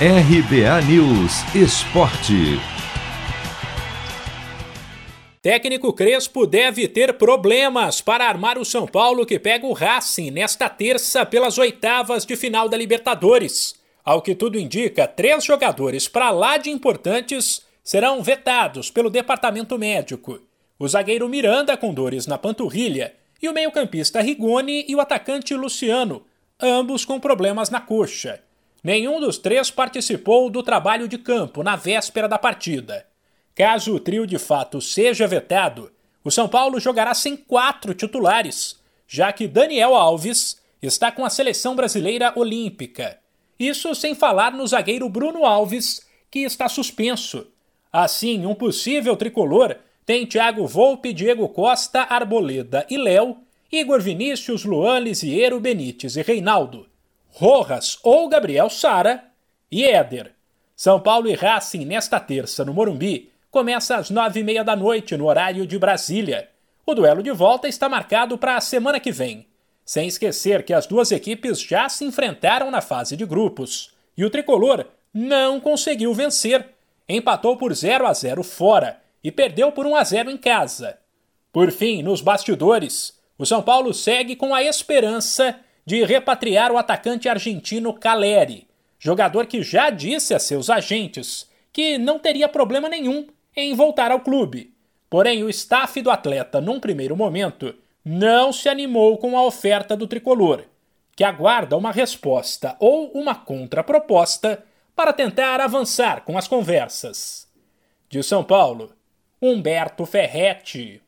RBA News Esporte. Técnico Crespo deve ter problemas para armar o São Paulo que pega o Racing nesta terça pelas oitavas de final da Libertadores. Ao que tudo indica, três jogadores para lá de importantes serão vetados pelo departamento médico. O zagueiro Miranda com dores na panturrilha e o meio-campista Rigoni e o atacante Luciano, ambos com problemas na coxa. Nenhum dos três participou do trabalho de campo na véspera da partida. Caso o trio de fato seja vetado, o São Paulo jogará sem quatro titulares, já que Daniel Alves está com a seleção brasileira olímpica. Isso sem falar no zagueiro Bruno Alves, que está suspenso. Assim, um possível tricolor tem Thiago Volpe, Diego Costa, Arboleda e Léo, Igor Vinícius, Luan Lisiero, Benítez e Reinaldo. Rojas ou Gabriel Sara e Éder. São Paulo e Racing nesta terça no Morumbi começa às nove e meia da noite no horário de Brasília. O duelo de volta está marcado para a semana que vem. Sem esquecer que as duas equipes já se enfrentaram na fase de grupos e o tricolor não conseguiu vencer. Empatou por 0 a 0 fora e perdeu por 1 a 0 em casa. Por fim, nos bastidores, o São Paulo segue com a esperança de repatriar o atacante argentino Caleri, jogador que já disse a seus agentes que não teria problema nenhum em voltar ao clube. Porém, o staff do atleta, num primeiro momento, não se animou com a oferta do tricolor, que aguarda uma resposta ou uma contraproposta para tentar avançar com as conversas. De São Paulo, Humberto Ferretti.